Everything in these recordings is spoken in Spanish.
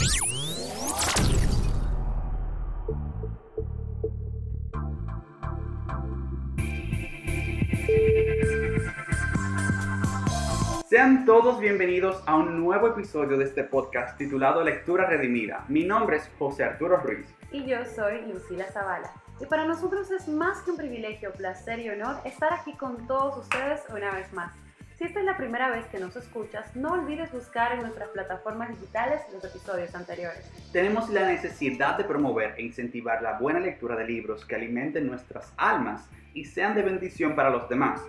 Sean todos bienvenidos a un nuevo episodio de este podcast titulado Lectura Redimida. Mi nombre es José Arturo Ruiz. Y yo soy Lucila Zavala. Y para nosotros es más que un privilegio, placer y honor estar aquí con todos ustedes una vez más. Si esta es la primera vez que nos escuchas, no olvides buscar en nuestras plataformas digitales los episodios anteriores. Tenemos la necesidad de promover e incentivar la buena lectura de libros que alimenten nuestras almas y sean de bendición para los demás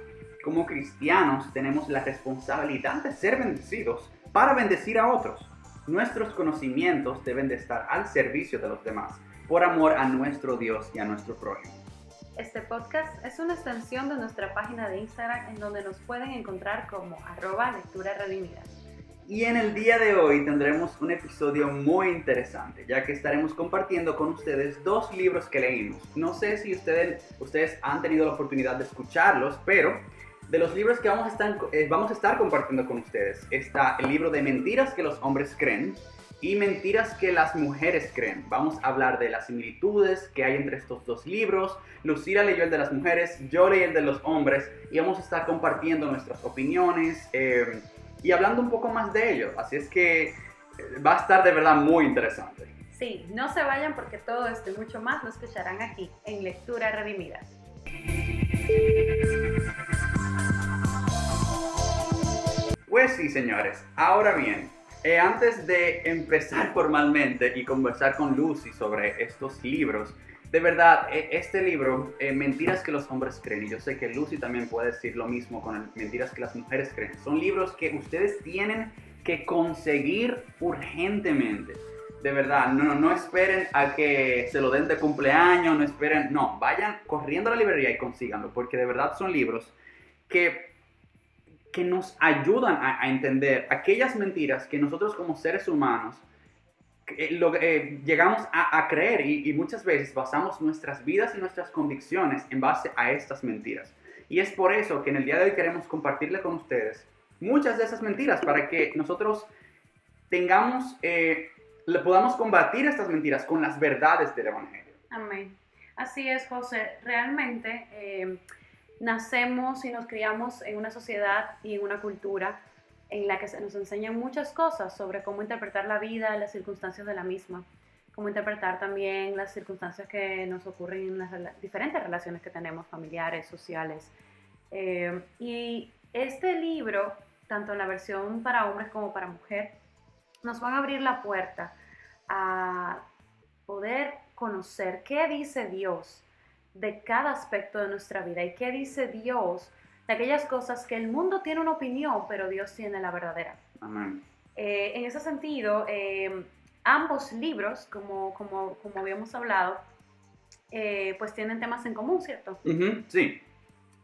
como cristianos tenemos la responsabilidad de ser bendecidos para bendecir a otros. Nuestros conocimientos deben de estar al servicio de los demás, por amor a nuestro Dios y a nuestro prójimo. Este podcast es una extensión de nuestra página de Instagram en donde nos pueden encontrar como arroba lectura redimida. Y en el día de hoy tendremos un episodio muy interesante, ya que estaremos compartiendo con ustedes dos libros que leímos. No sé si ustedes, ustedes han tenido la oportunidad de escucharlos, pero de los libros que vamos a, estar, eh, vamos a estar compartiendo con ustedes está el libro de Mentiras que los hombres creen y Mentiras que las mujeres creen. Vamos a hablar de las similitudes que hay entre estos dos libros. Lucila leyó el de las mujeres, yo leí el de los hombres y vamos a estar compartiendo nuestras opiniones eh, y hablando un poco más de ello. Así es que eh, va a estar de verdad muy interesante. Sí, no se vayan porque todo esto y mucho más lo escucharán aquí en Lectura Redimida. Pues sí, señores. Ahora bien, eh, antes de empezar formalmente y conversar con Lucy sobre estos libros, de verdad, e, este libro, eh, Mentiras que los hombres creen, y yo sé que Lucy también puede decir lo mismo con Mentiras que las mujeres creen, son libros que ustedes tienen que conseguir urgentemente. De verdad, no, no esperen a que se lo den de cumpleaños, no esperen, no, vayan corriendo a la librería y consíganlo, porque de verdad son libros que que nos ayudan a, entender aquellas mentiras que nosotros como seres humanos eh, eh, llegamos a, creer y, muchas veces basamos nuestras vidas y nuestras convicciones en base a estas mentiras. Y es por eso que en el día de hoy queremos compartirle con ustedes muchas de esas mentiras para que nosotros tengamos, eh, le podamos combatir estas mentiras con las verdades del Evangelio. Amén. Así es, José. Realmente nacemos y nos criamos en una sociedad y en una cultura en la que se nos enseñan muchas cosas sobre cómo interpretar la vida, las circunstancias de la misma, cómo interpretar también las circunstancias que nos ocurren en las diferentes relaciones que tenemos, familiares, sociales. Eh, y este libro, tanto en la versión para hombres como para mujer, nos van a abrir la puerta a poder conocer qué dice Dios de cada aspecto de nuestra vida y qué dice Dios de aquellas cosas que el mundo tiene una opinión, pero Dios tiene la verdadera. Amén. Eh, en ese sentido, eh, ambos libros, como, como, como habíamos hablado, eh, pues tienen temas en común, ¿cierto? sí.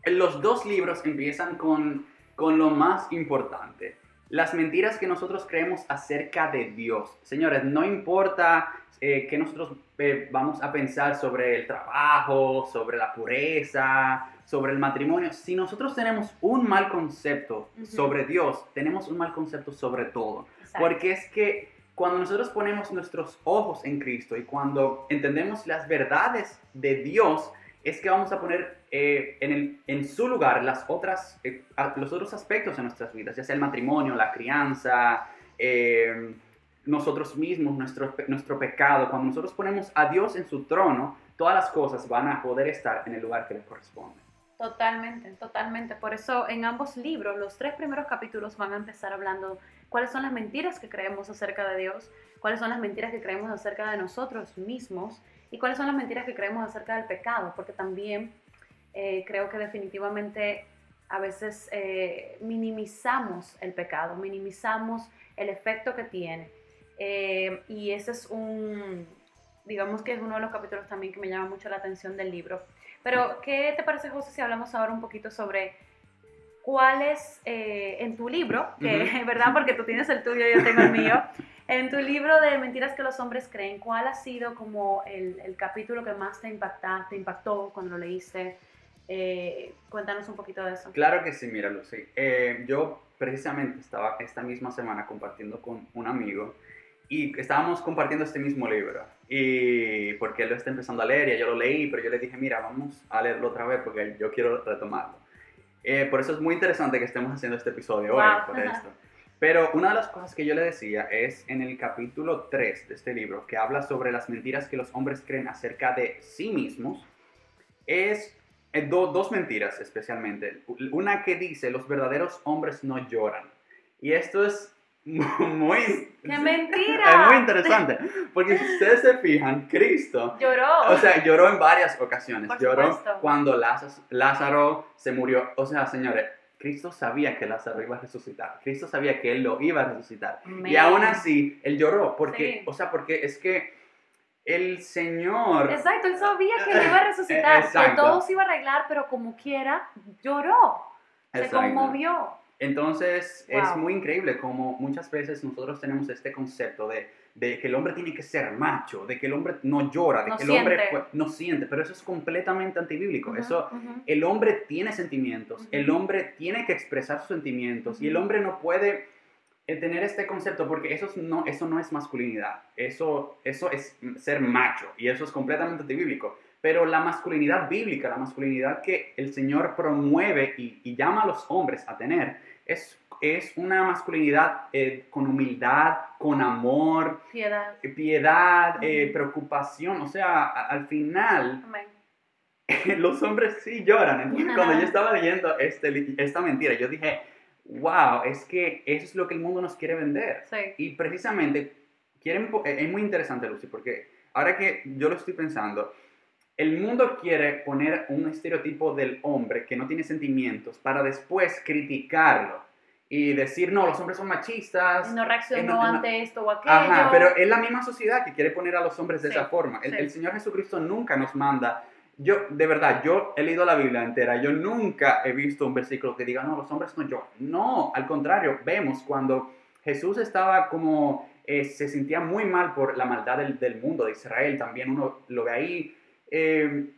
Los dos libros empiezan con, con lo más importante las mentiras que nosotros creemos acerca de Dios. Señores, no importa eh, que nosotros eh, vamos a pensar sobre el trabajo, sobre la pureza, sobre el matrimonio. Si nosotros tenemos un mal concepto sobre Dios, tenemos un mal concepto sobre todo. Porque es que cuando nosotros ponemos nuestros ojos en Cristo y cuando entendemos las verdades de Dios, es que vamos a poner eh, en, el, en, su lugar las otras, eh, los otros aspectos de nuestras vidas, ya sea el matrimonio, la crianza, eh, nosotros mismos, nuestro, nuestro pecado. Cuando nosotros ponemos a Dios en su trono, todas las cosas van a poder estar en el lugar que les corresponde. Totalmente, totalmente. Por eso en ambos libros, los tres primeros capítulos van a empezar hablando cuáles son las mentiras que creemos acerca de Dios, cuáles son las mentiras que creemos acerca de nosotros mismos y cuáles son las mentiras que creemos acerca del pecado, porque también eh, creo que definitivamente a veces eh, minimizamos el pecado, minimizamos el efecto que tiene. Eh, y ese es un, digamos que es uno de los capítulos también que me llama mucho la atención del libro. Pero, ¿qué te parece, José, si hablamos ahora un poquito sobre cuál es en tu libro, que es verdad, porque tú tienes el tuyo, y yo tengo el mío, En tu libro de Mentiras que los hombres creen, ¿cuál ha sido como el, el capítulo que más te, impacta, te impactó cuando lo leíste? Eh, cuéntanos un poquito de eso. Claro que sí, mira Lucy. Eh, yo precisamente estaba esta misma semana compartiendo con un amigo y estábamos compartiendo este mismo libro. Y porque él lo está empezando a leer y yo lo leí, pero yo le dije, mira, vamos a leerlo otra vez porque yo quiero retomarlo. Eh, por eso es muy interesante que estemos haciendo este episodio hoy, por esto. Pero una de las cosas que yo le decía es en el capítulo 3 de este libro, que habla sobre las mentiras que los hombres creen acerca de sí mismos, es eh, dos mentiras especialmente. Una que dice, los verdaderos hombres no lloran. Y esto es muy... ¡Qué mentira! Es muy interesante, porque si ustedes se fijan, Cristo... Lloró. O sea, lloró en varias ocasiones. lloró cuando Lázaro se murió. O sea, señores, Cristo sabía que Lázaro iba a resucitar. Cristo sabía que él lo iba a resucitar. Y aún así, él lloró. Porque, o sea, porque es que el Señor. Exacto, él sabía que él iba a resucitar. Que todo se iba a arreglar, pero como quiera, lloró. Se conmovió. Entonces, es muy increíble como muchas veces nosotros tenemos este concepto de, de, que el hombre tiene que ser macho, de que el hombre no llora, de que el hombre no siente, pero eso es completamente antibíblico. eso, El hombre tiene sentimientos, el hombre tiene que expresar sus sentimientos y el hombre no puede tener este concepto porque eso no, eso no es masculinidad, eso, eso es ser macho y eso es completamente antibíblico. Pero la masculinidad bíblica, la masculinidad que el Señor promueve y, llama a los hombres a tener, es, es una masculinidad eh, con humildad, con amor, piedad, eh, piedad eh, preocupación. O sea, al final, los hombres sí lloran. Entonces, cuando yo estaba leyendo este, esta mentira, yo dije, wow, es que eso es lo que el mundo nos quiere vender. Y precisamente, quieren, es muy interesante, Lucy, porque ahora que yo lo estoy pensando, el mundo quiere poner un estereotipo del hombre que no tiene sentimientos para después criticarlo y decir, no, los hombres son machistas. No reaccionó ante esto o aquello. Ajá, pero es la misma sociedad que quiere poner a los hombres de esa forma. El, Señor Jesucristo nunca nos manda. Yo, de verdad, yo he leído la Biblia entera. Yo nunca he visto un versículo que diga, no, los hombres no lloran. No, al contrario, vemos cuando Jesús estaba como, eh, se sentía muy mal por la maldad del, del mundo, de Israel. También uno lo ve ahí eh,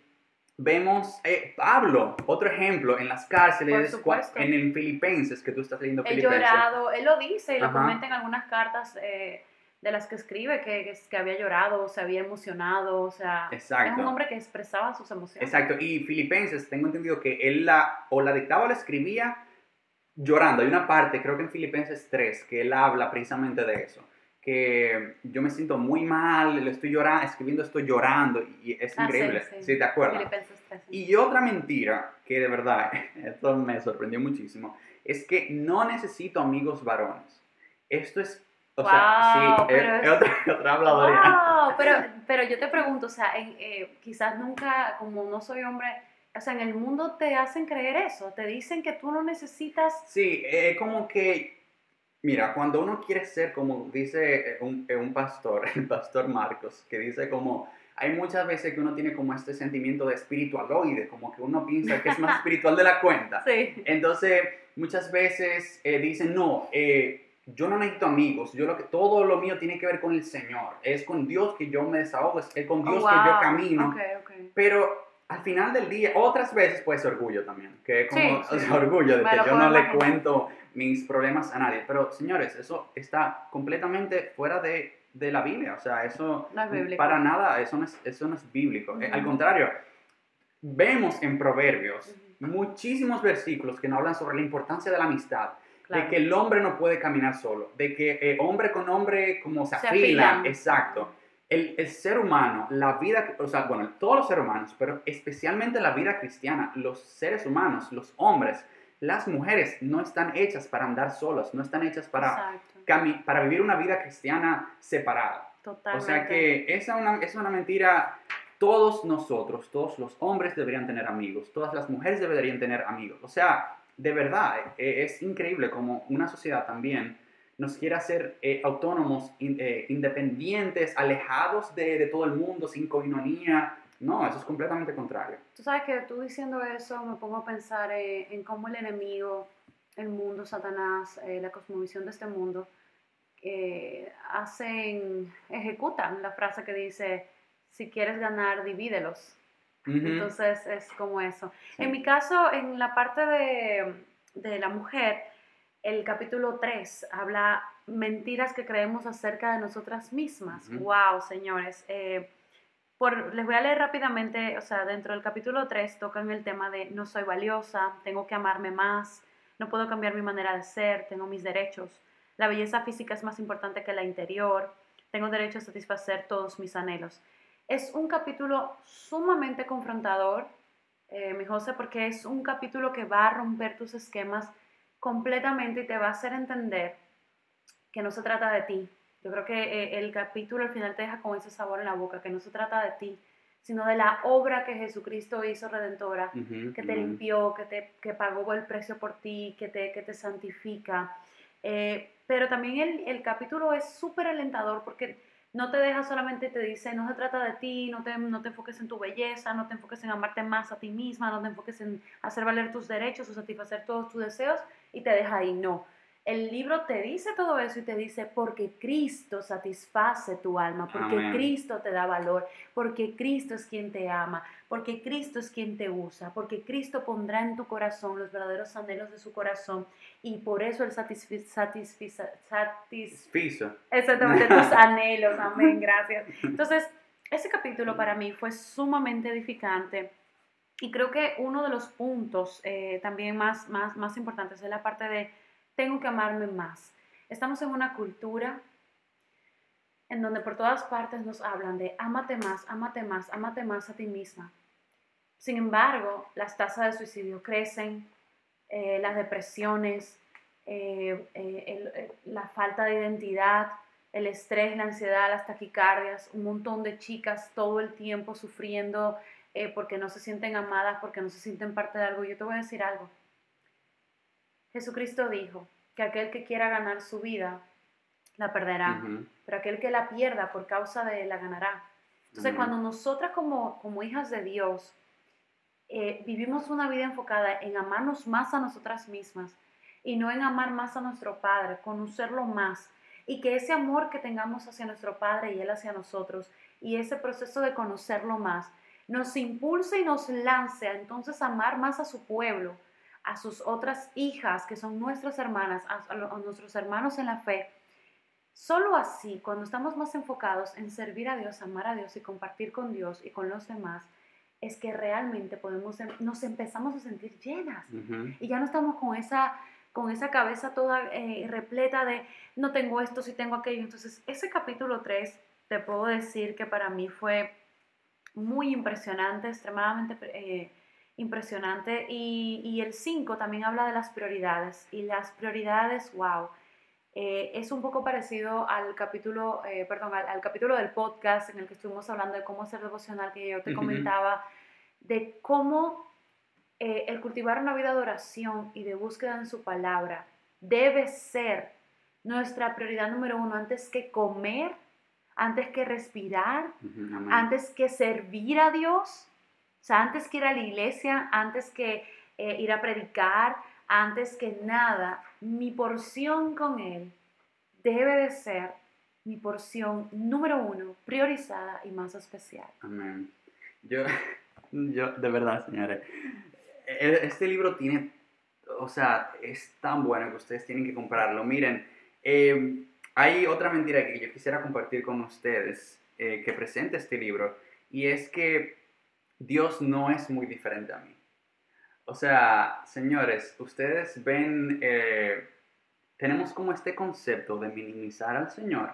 vemos eh, Pablo, otro ejemplo, en las cárceles, en el Filipenses, que tú estás leyendo He llorado, él lo dice y lo comenta en algunas cartas eh, de las que escribe, que, que, había llorado, se había emocionado, o sea, es un hombre que expresaba sus emociones. Exacto, y Filipenses, tengo entendido que él la, o la dictaba o la escribía llorando. Hay una parte, creo que en Filipenses 3, que él habla precisamente de eso que yo me siento muy mal, le estoy llorando, escribiendo estoy llorando y es ah, increíble. Sí, sí. te acuerdas. Y otra mentira que de verdad, esto me sorprendió muchísimo, es que no necesito amigos varones. Esto es, o sea, sí, es, otra, otra habladoría. Wow, pero, pero yo te pregunto, o sea, eh, quizás nunca, como no soy hombre, o sea, en el mundo te hacen creer eso, te dicen que tú no necesitas... Sí, es como que Mira, cuando uno quiere ser, como dice eh, un, eh, un, pastor, el pastor Marcos, que dice como, hay muchas veces que uno tiene como este sentimiento de espiritualoide, como que uno piensa que es más espiritual de la cuenta. Sí. Entonces, muchas veces eh, dicen, no, eh, yo no necesito amigos, yo lo que, todo lo mío tiene que ver con el Señor, es con Dios que yo me desahogo, es con Dios que yo camino. Okay, okay. Pero al final del día, otras veces puede ser orgullo también, que es como orgullo de que yo no le cuento mis problemas a nadie. Pero señores, eso está completamente fuera de, de la Biblia. O sea, eso para nada, eso no es, eso no es bíblico. Eh, al contrario, vemos en Proverbios muchísimos versículos que nos hablan sobre la importancia de la amistad. De que el hombre no puede caminar solo, de que eh, hombre con hombre como se, se exacto el, el, ser humano, la vida, o sea, bueno, todos los seres humanos, pero especialmente la vida cristiana, los seres humanos, los hombres, las mujeres no están hechas para andar solos, no están hechas para, para vivir una vida cristiana separada. Totalmente. O sea que esa una, es una mentira. Todos nosotros, todos los hombres deberían tener amigos, todas las mujeres deberían tener amigos. O sea, de verdad, e, es increíble como una sociedad también nos quiere hacer eh, autónomos, eh, independientes, alejados de, de, todo el mundo, sin coinonía. No, eso es completamente contrario. Tú sabes que tú diciendo eso me pongo a pensar eh, en cómo el enemigo, el mundo, Satanás, la cosmovisión de este mundo, hacen, ejecutan la frase que dice, si quieres ganar, divídelos. Entonces es como eso. En mi caso, en la parte de, de la mujer, el capítulo 3 habla mentiras que creemos acerca de nosotras mismas. Wow, señores. Eh, por, les voy a leer rápidamente, o sea, dentro del capítulo 3 tocan el tema de no soy valiosa, tengo que amarme más, no puedo cambiar mi manera de ser, tengo mis derechos. La belleza física es más importante que la interior, tengo derecho a satisfacer todos mis anhelos. Es un capítulo sumamente confrontador, eh, mi José, porque es un capítulo que va a romper tus esquemas completamente y te va a hacer entender que no se trata de ti. Yo creo que eh, el capítulo al final te deja con ese sabor en la boca, que no se trata de ti, sino de la obra que Jesucristo hizo redentora, que te limpió, que, te, que pagó el precio por ti, que te, que te santifica. Eh, pero también el, el capítulo es súper alentador porque no te deja solamente, te dice, no se trata de ti, no te, no te enfoques en tu belleza, no te enfoques en amarte más a ti misma, no te enfoques en hacer valer tus derechos o satisfacer todos tus deseos y te deja ahí, no el libro te dice todo eso y te dice, porque Cristo satisface tu alma, porque Cristo te da valor, porque Cristo es quien te ama, porque Cristo es quien te usa, porque Cristo pondrá en tu corazón los verdaderos anhelos de su corazón y por eso Él satisfizo exactamente tus anhelos, amén, gracias. Entonces, ese capítulo para mí fue sumamente edificante. Y creo que uno de los puntos eh, también más, más, más importantes es la parte de tengo que amarme más. Estamos en una cultura en donde por todas partes nos hablan de ámate más, ámate más, ámate más a ti misma. Sin embargo, las tasas de suicidio crecen, eh, las depresiones, eh, eh, la falta de identidad, el estrés, la ansiedad, las taquicardias, un montón de chicas todo el tiempo sufriendo porque no se sienten amadas, porque no se sienten parte de algo. Yo te voy a decir algo. Jesucristo dijo que aquel que quiera ganar su vida la perderá, pero aquel que la pierda por causa de él la ganará. Entonces, cuando nosotras como, como hijas de Dios eh, vivimos una vida enfocada en amarnos más a nosotras mismas y no en amar más a nuestro Padre, conocerlo más, y que ese amor que tengamos hacia nuestro Padre y Él hacia nosotros, y ese proceso de conocerlo más, nos impulse y nos lance a entonces amar más a su pueblo, a sus otras hijas, que son nuestras hermanas, a, nuestros hermanos en la fe. Solo así, cuando estamos más enfocados en servir a Dios, amar a Dios y compartir con Dios y con los demás, es que realmente podemos, em, nos empezamos a sentir llenas. Y ya no estamos con esa, con esa cabeza toda eh, repleta de no tengo esto, si tengo aquello. Entonces, ese capítulo 3, te puedo decir que para mí fue muy impresionante, extremadamente eh, impresionante. Y, el 5 también habla de las prioridades. Y las prioridades, wow, eh, es un poco parecido al capítulo, eh, perdón, al, capítulo del podcast en el que estuvimos hablando de cómo ser devocional, que yo te comentaba, de cómo eh, el cultivar una vida de oración y de búsqueda en su palabra debe ser nuestra prioridad número uno antes que comer, antes que respirar, antes que servir a Dios o sea, antes que ir a la iglesia, antes que eh, ir a predicar, antes que nada, mi porción con Él debe de ser mi porción número uno, priorizada y más especial. Amén. Yo, yo de verdad, señores, e-, este libro tiene, o sea, es tan bueno que ustedes tienen que comprarlo. Miren, eh, hay otra mentira que yo quisiera compartir con ustedes eh, que presenta este libro, y es que Dios no es muy diferente a mí. O sea, señores, ustedes ven, eh, tenemos como este concepto de minimizar al Señor.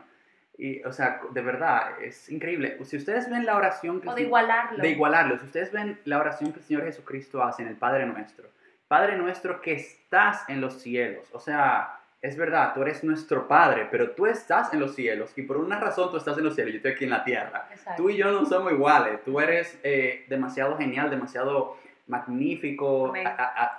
Y, o sea, de verdad, es increíble. Si ustedes ven la oración que... O de igualarlo. De igualarlo. Si ustedes ven la oración que el Señor Jesucristo hace en el Padre Nuestro. Padre Nuestro que estás en los cielos. O sea, es verdad, tú eres nuestro Padre, pero tú estás en los cielos y por una razón tú estás en los cielos yo estoy aquí en la tierra. Tú y yo no somos iguales, tú eres eh, demasiado genial, demasiado magnífico,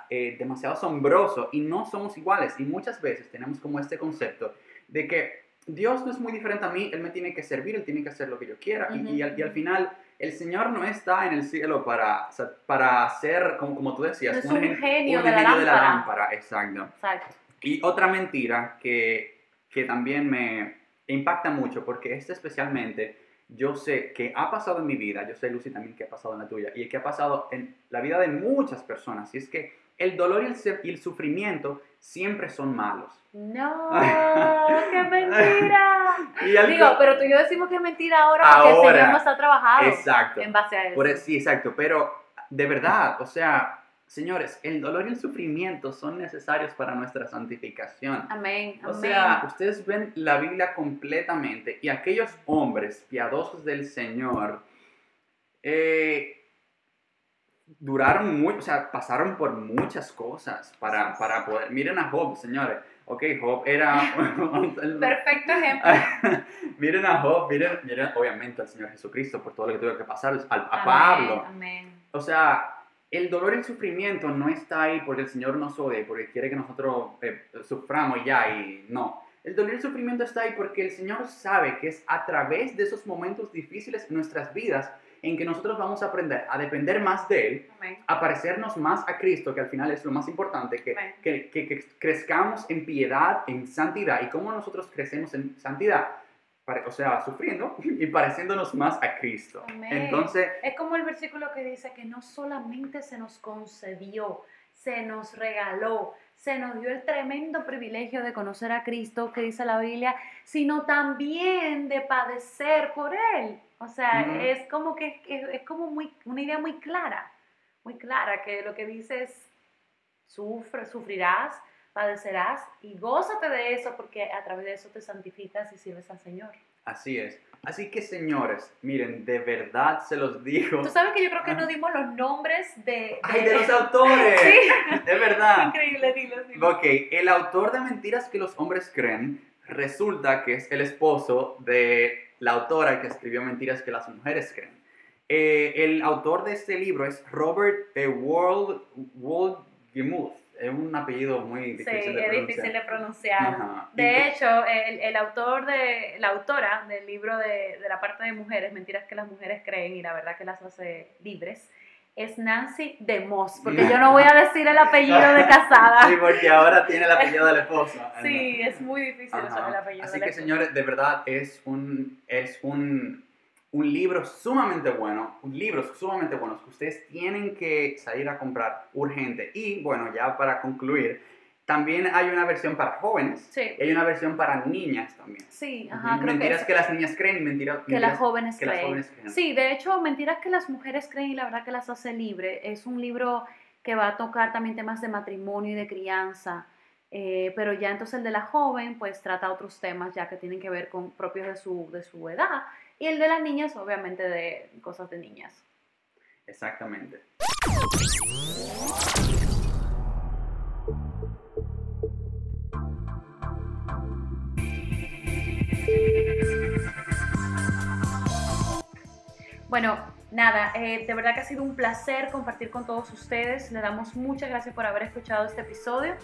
eh, demasiado asombroso y no somos iguales. Y muchas veces tenemos como este concepto de que Dios no es muy diferente a mí, Él me tiene que servir, Él tiene que hacer lo que yo quiera y, al, final el Señor no está en el cielo para, para ser, como, como tú decías, un, genio, de, la de la lámpara. Exacto. Exacto. Y otra mentira que, que también me impacta mucho, porque este especialmente yo sé que ha pasado en mi vida, yo sé Lucy también que ha pasado en la tuya, y que ha pasado en la vida de muchas personas, y es que el dolor y el, y el sufrimiento siempre son malos. No, qué mentira. Digo, pero tú y yo decimos que es mentira ahora porque el. Señor nos ha trabajado Exacto. en base a eso. Por eso- sí, exacto, pero de verdad, o sea, señores, el dolor y el sufrimiento son necesarios para nuestra santificación. Amén, O amén. sea, ustedes ven la Biblia completamente y aquellos hombres piadosos del Señor eh, duraron mucho, o sea, pasaron por muchas cosas para, para poder... Miren a Job, señores. Ok, Job era... Perfecto ejemplo. miren a Job, miren, miren obviamente al Señor Jesucristo por todo lo que tuvo que pasar, al- a Amén, Pablo. Amén. O sea, el dolor y el sufrimiento no está ahí porque el Señor nos odie, porque quiere que nosotros eh, suframos ya y no. El dolor y el sufrimiento está ahí porque el Señor sabe que es a través de esos momentos difíciles en nuestras vidas en que nosotros vamos a aprender a depender más de Él, Amén. a parecernos más a Cristo, que al final es lo más importante, que, que, que- que crezcamos en piedad, en santidad. ¿Y cómo nosotros crecemos en santidad? O sea, sufriendo y pareciéndonos más a Cristo. Amén. Entonces, Es como el versículo que dice que no solamente se nos concedió, se nos regaló, se nos dio el tremendo privilegio de conocer a Cristo, que dice la Biblia, sino también de padecer por Él. O sea, es como que es, es como muy, una idea muy clara, muy clara, que lo que dice es, sufre, sufrirás, padecerás y gózate de eso porque a través de eso te santificas y sirves al Señor. Así es. Así que señores, miren, de verdad se los digo. Tú sabes que yo creo que no dimos los nombres de... ¡Ay, de los autores! Sí. De verdad. Increíble, dilo, dilo. Ok, el autor de Mentiras que los hombres creen resulta que es el esposo de la autora que escribió Mentiras que las mujeres creen. Eh, el autor de este libro es Robert E. Wald, Waldgemuth. Es un apellido muy Sí, difícil de es pronunciar. difícil de pronunciar. Ajá. De que- hecho, el, el autor de, la autora del libro de, de la parte de mujeres, mentiras que las mujeres creen y la verdad que las hace libres, es Nancy de Moss, porque yo no voy a decir el apellido de casada. Sí, porque ahora tiene el apellido del esposo. Sí, es muy difícil eso Ajá. del apellido. Así de que la esposa. señores, de verdad es un, es un, un libro sumamente bueno, un libro sumamente buenos que ustedes tienen que salir a comprar urgente. Y bueno, ya para concluir, también hay una versión para jóvenes Sí, y hay una versión para niñas también. sí, ajá, creo mentiras que, las niñas creen y mentiras que las jóvenes que las creen. jóvenes creen. Sí, de hecho, Mentiras que las mujeres creen y la verdad que las hace libre. Es un libro que va a tocar también temas de matrimonio y de crianza. eh, pero ya entonces el de la joven pues trata otros temas ya que tienen que ver con propios de su, de su edad. Y el de las niñas obviamente de cosas de niñas. Exactamente. Bueno, nada, eh, de verdad que ha sido un placer compartir con todos ustedes. Le damos muchas gracias por haber escuchado este episodio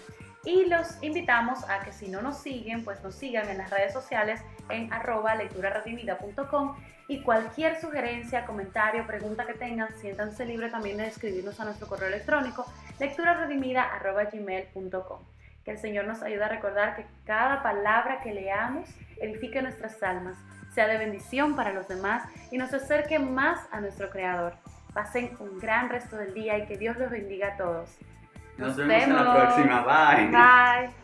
y los invitamos a que si no nos siguen, pues nos sigan en las redes sociales en arroba lecturaredimida.com y cualquier sugerencia, comentario, pregunta que tengan, siéntanse libre también de escribirnos a nuestro correo electrónico lecturaredimida.gmail.com. Que el Señor nos ayude a recordar que cada palabra que leamos edifique nuestras almas, sea de bendición para los demás y nos acerque más a nuestro Creador. Pasen un gran resto del día y que Dios los bendiga a todos. Nos, vemos en la próxima. Bye. Bye.